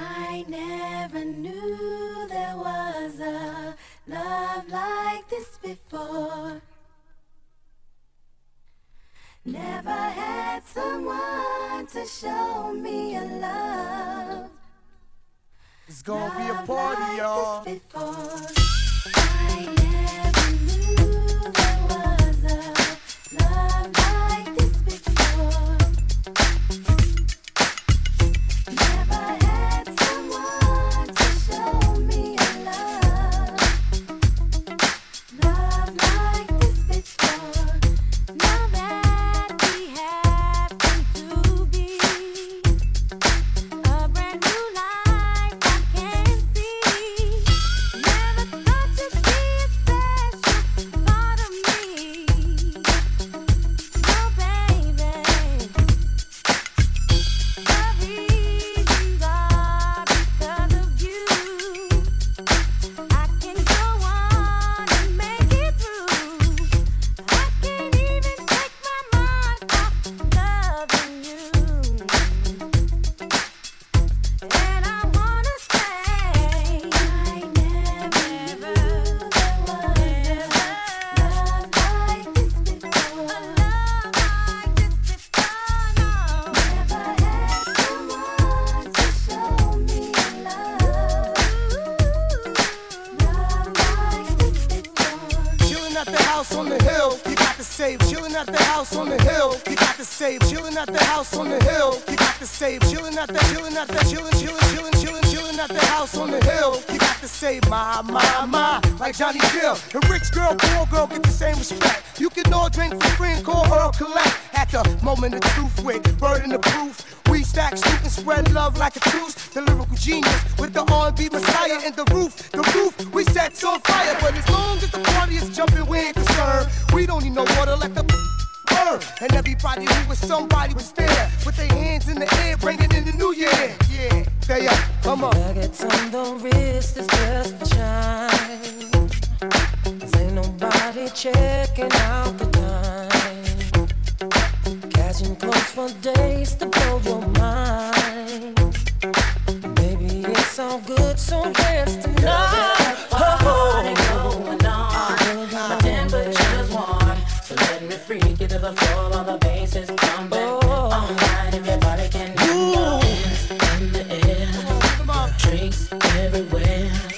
I never knew there was a love like this before. Never had someone to show me a love. It's gonna be a party, like y'all. House on the hill, you got to save. Chilling at the house on the hill, you got to save. Chilling at the house on the hill, you got to save. Chilling at the, chilling at the, chilling, chilling, chilling, chilling, chilling at the house on the hill, you got to save. My, my, my, like Johnny Gill. A rich girl, poor girl get the same respect. You can all drink for free and call Earl Collect. At the moment of truth with burden of proof. We stack, shoot, and spread love like a truce. The lyrical genius with the R&B messiah in the roof. The roof we set on fire. But as long as the party is jumping, no water, let the burn. And everybody who was somebody was there with their hands in the air, bringing in the new year. Yeah, they up, come on. Nuggets on the wrist is just a shine. Cause ain't nobody checking out the time. Catching clothes for days to blow your mind. Baby, it's all good, so dance tonight. The floor while the bass is pumping. Oh. All night, if your body can move. Hands in the air, drinks everywhere.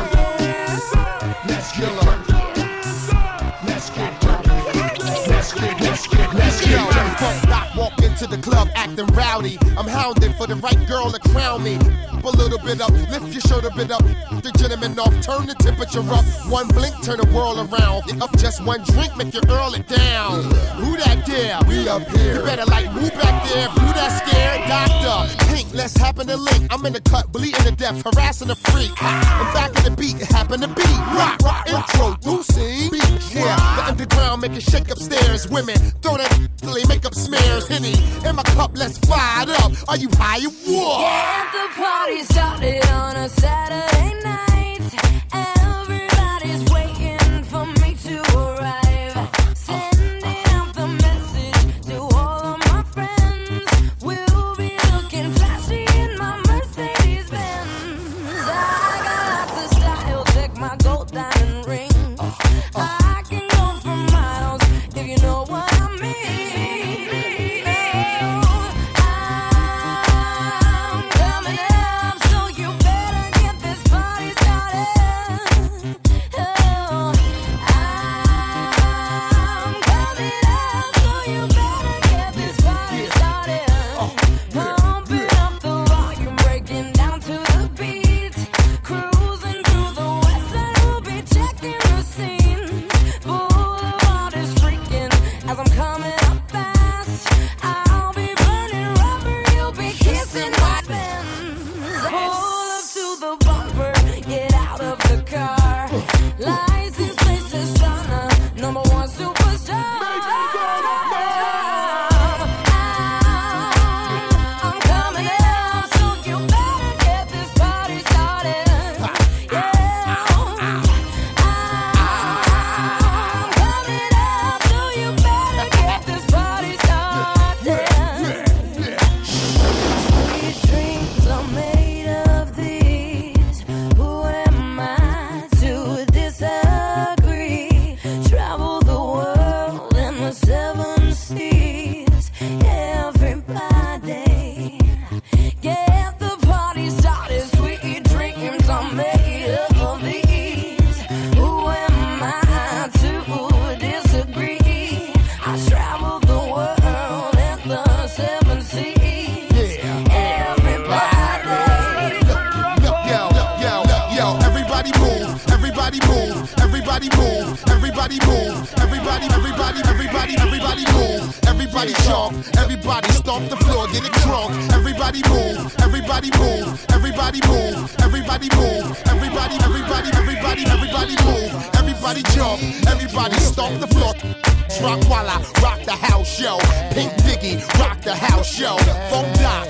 the club acting rowdy. I'm hounding for the right girl to crown me. Up a little bit up, lift your shirt a bit up. The gentleman off, turn the temperature up. One blink, turn the world around. Get up just one drink, make you earl it down. Who that there? We up here. You better like move back there. Let's happen to link. I'm in the cut, bleeding to death, harassing the freak. I'm back in the beat, it happen to be rock, rock, introducing. Yeah, the underground making shake upstairs. Women throw that till they make up smears. Henny in my cup, let's fire it up. Are you high? What? Get the party started on a Saturday night. everybody move, everybody move, everybody move, everybody, everybody, everybody, everybody move, everybody jump, everybody stomp the floor, get it drunk, everybody move, everybody move, everybody move, everybody move, everybody, everybody, everybody, everybody move, everybody jump, everybody stomp the floor. Rock while I rock the house, yo. Pink Diggy, rock the house, yo. Funk Doc,